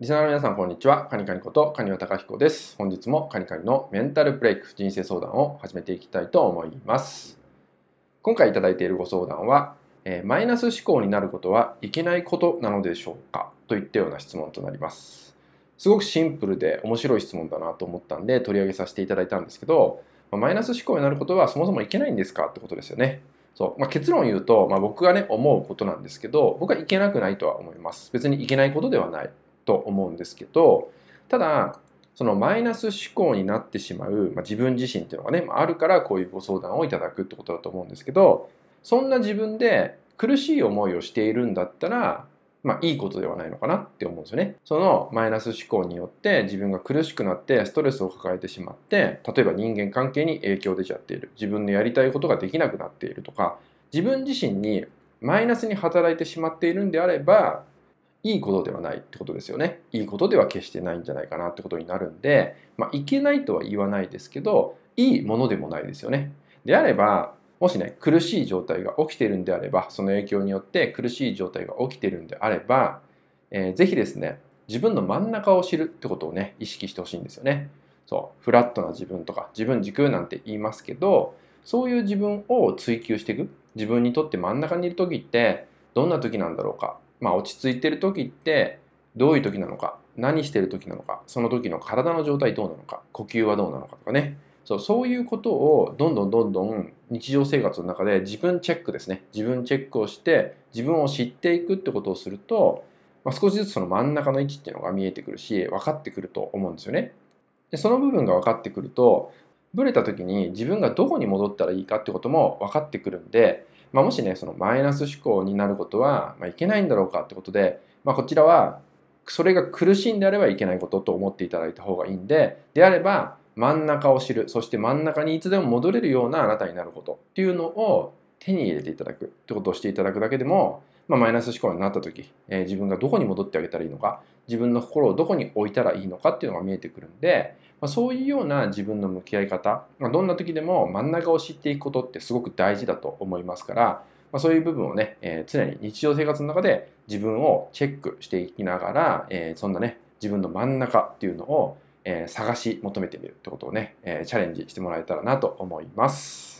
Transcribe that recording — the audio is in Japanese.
リスナーの皆さん、こんにちは。カニカニことカニワタカヒコです。本日もカニカニのメンタルブレイク人生相談を始めていきたいと思います。今回いただいているご相談は、えー、マイナス思考になることはいけないことなのでしょうか？といったような質問となります。すごくシンプルで面白い質問だなと思ったんで取り上げさせていただいたんですけど、まあマイナス思考になることはそもそもいけないんですか？ってことですよね。そう、まあ、結論を言うと、まあ、僕がね思うことなんですけど僕はいけなくないとは思います別にいけないことではないと思うんですけどただそのマイナス思考になってしまう、まあ、自分自身っていうのがね、まあ、あるからこういうご相談をいただくってことだと思うんですけどそんな自分で苦しい思いをしているんだったらまあいいことではないのかなって思うんですよね。そのマイナス思考によって自分が苦しくなってストレスを抱えてしまって例えば人間関係に影響出ちゃっている自分のやりたいことができなくなっているとか自分自身にマイナスに働いてしまっているんであればいいことではないってことですよね。いいことでは決してないんじゃないかなってことになるんで、まあ、いけないとは言わないですけど、いいものでもないですよね。であれば、もしね、苦しい状態が起きているんであれば、その影響によって苦しい状態が起きているんであれば、えー、ぜひですね、自分の真ん中を知るってことをね、意識してほしいんですよね。そう、フラットな自分とか、自分軸なんて言いますけど、そういう自分を追求していく。自分にとって真ん中にいる時って、どんな時なんだろうか。まあ、落ち着いてる時ってどういう時なのか何してる時なのかその時の体の状態どうなのか呼吸はどうなのかとかねそうそういうことをどんどんどんどん日常生活の中で自分チェックですね自分チェックをして自分を知っていくってことをすると、まあ、少しずつその真ん中の位置っていうのが見えてくるし分かってくると思うんですよね。でその部分が分かってくるとブレた時に自分がどこに戻ったらいいかってことも分かってくるんでまあ、もしねそのマイナス思考になることは、まあ、いけないんだろうかってことで、まあ、こちらはそれが苦しいんであればいけないことと思っていただいた方がいいんでであれば真ん中を知るそして真ん中にいつでも戻れるようなあなたになることっていうのを手に入れていただくってことをしていただくだけでも、まあ、マイナス思考になった時、えー、自分がどこに戻ってあげたらいいのか自分の心をどこに置いたらいいのかっていうのが見えてくるんで、まあ、そういうような自分の向き合い方、まあ、どんな時でも真ん中を知っていくことってすごく大事だと思いますからまあ、そういう部分をね、えー、常に日常生活の中で自分をチェックしていきながら、えー、そんなね、自分の真ん中っていうのを、え、探し求めてみるってことをね、えチャレンジしてもらえたらなと思います。